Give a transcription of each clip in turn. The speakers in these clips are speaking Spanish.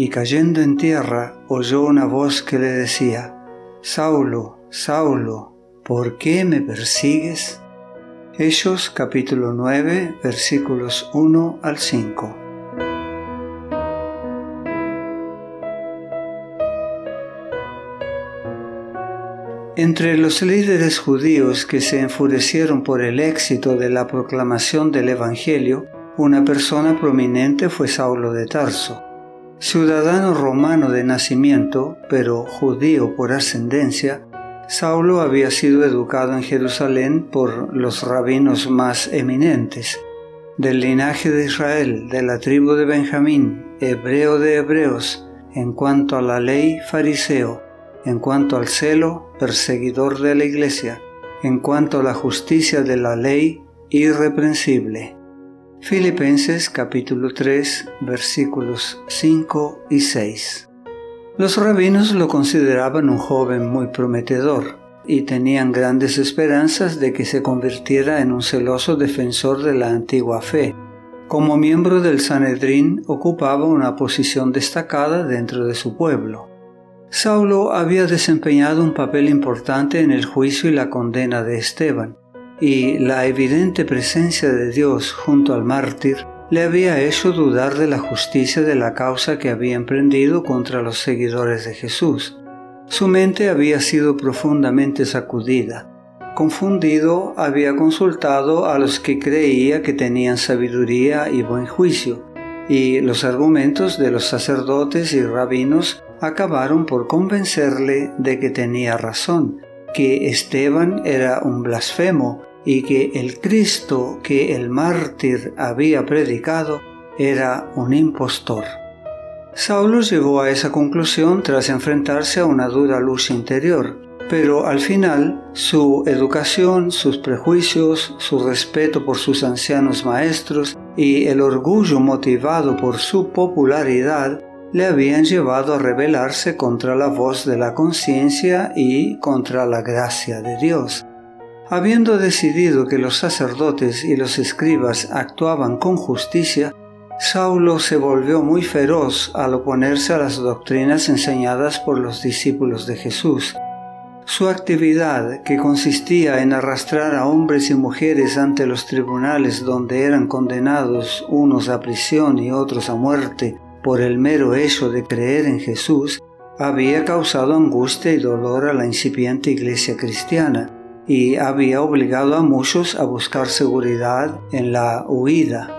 y cayendo en tierra oyó una voz que le decía, Saulo, Saulo, ¿por qué me persigues? Hechos capítulo 9 versículos 1 al 5. Entre los líderes judíos que se enfurecieron por el éxito de la proclamación del Evangelio, una persona prominente fue Saulo de Tarso. Ciudadano romano de nacimiento, pero judío por ascendencia, Saulo había sido educado en Jerusalén por los rabinos más eminentes. Del linaje de Israel, de la tribu de Benjamín, hebreo de hebreos, en cuanto a la ley, fariseo, en cuanto al celo, perseguidor de la iglesia, en cuanto a la justicia de la ley, irreprensible. Filipenses capítulo 3 versículos 5 y 6. Los rabinos lo consideraban un joven muy prometedor y tenían grandes esperanzas de que se convirtiera en un celoso defensor de la antigua fe. Como miembro del Sanedrín ocupaba una posición destacada dentro de su pueblo. Saulo había desempeñado un papel importante en el juicio y la condena de Esteban, y la evidente presencia de Dios junto al mártir le había hecho dudar de la justicia de la causa que había emprendido contra los seguidores de Jesús. Su mente había sido profundamente sacudida. Confundido, había consultado a los que creía que tenían sabiduría y buen juicio, y los argumentos de los sacerdotes y rabinos acabaron por convencerle de que tenía razón, que Esteban era un blasfemo y que el Cristo que el mártir había predicado era un impostor. Saulo llegó a esa conclusión tras enfrentarse a una dura luz interior, pero al final su educación, sus prejuicios, su respeto por sus ancianos maestros y el orgullo motivado por su popularidad le habían llevado a rebelarse contra la voz de la conciencia y contra la gracia de Dios. Habiendo decidido que los sacerdotes y los escribas actuaban con justicia, Saulo se volvió muy feroz al oponerse a las doctrinas enseñadas por los discípulos de Jesús. Su actividad, que consistía en arrastrar a hombres y mujeres ante los tribunales donde eran condenados unos a prisión y otros a muerte por el mero hecho de creer en Jesús, había causado angustia y dolor a la incipiente iglesia cristiana y había obligado a muchos a buscar seguridad en la huida.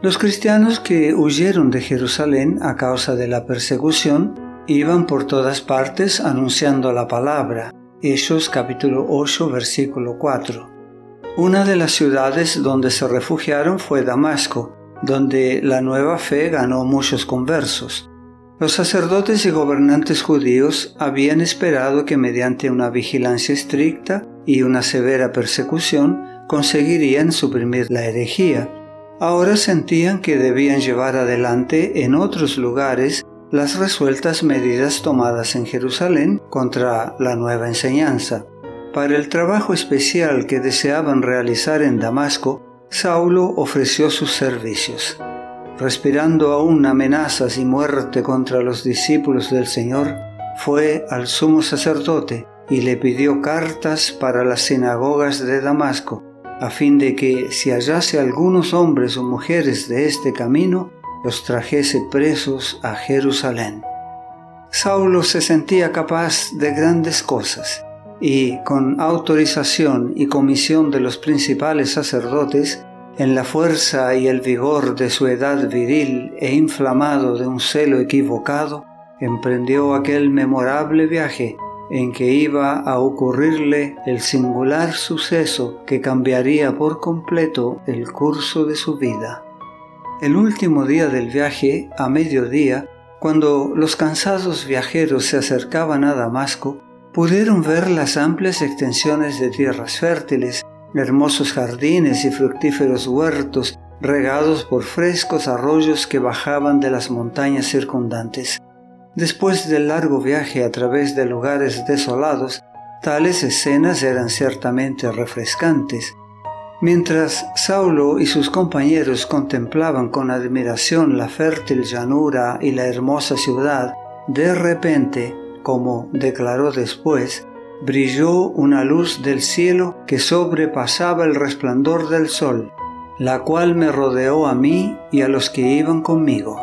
Los cristianos que huyeron de Jerusalén a causa de la persecución iban por todas partes anunciando la palabra. Hechos capítulo 8 versículo 4. Una de las ciudades donde se refugiaron fue Damasco, donde la nueva fe ganó muchos conversos. Los sacerdotes y gobernantes judíos habían esperado que mediante una vigilancia estricta y una severa persecución conseguirían suprimir la herejía. Ahora sentían que debían llevar adelante en otros lugares las resueltas medidas tomadas en Jerusalén contra la nueva enseñanza. Para el trabajo especial que deseaban realizar en Damasco, Saulo ofreció sus servicios. Respirando aún amenazas y muerte contra los discípulos del Señor, fue al sumo sacerdote y le pidió cartas para las sinagogas de Damasco, a fin de que si hallase algunos hombres o mujeres de este camino, los trajese presos a Jerusalén. Saulo se sentía capaz de grandes cosas, y con autorización y comisión de los principales sacerdotes, en la fuerza y el vigor de su edad viril e inflamado de un celo equivocado, emprendió aquel memorable viaje en que iba a ocurrirle el singular suceso que cambiaría por completo el curso de su vida. El último día del viaje, a mediodía, Cuando los cansados viajeros se acercaban a Damasco, pudieron ver las amplias extensiones de tierras fértiles, hermosos jardines y fructíferos huertos regados por frescos arroyos que bajaban de las montañas circundantes. Después del largo viaje a través de lugares desolados, tales escenas eran ciertamente refrescantes. Mientras Saulo y sus compañeros contemplaban con admiración la fértil llanura y la hermosa ciudad, de repente, como declaró después, brilló una luz del cielo que sobrepasaba el resplandor del sol, la cual me rodeó a mí y a los que iban conmigo.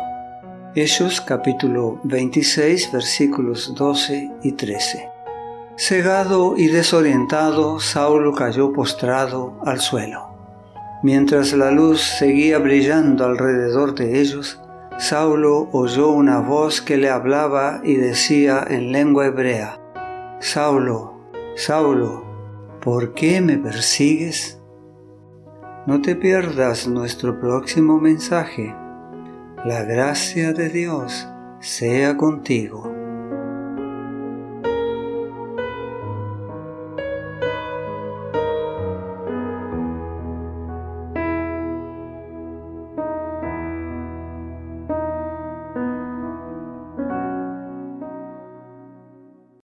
Hechos capítulo 26 versículos 12 y 13. Cegado y desorientado, Saulo cayó postrado al suelo. Mientras la luz seguía brillando alrededor de ellos, Saulo oyó una voz que le hablaba y decía en lengua hebrea, Saulo, Saulo, ¿por qué me persigues? No te pierdas nuestro próximo mensaje. La gracia de Dios sea contigo.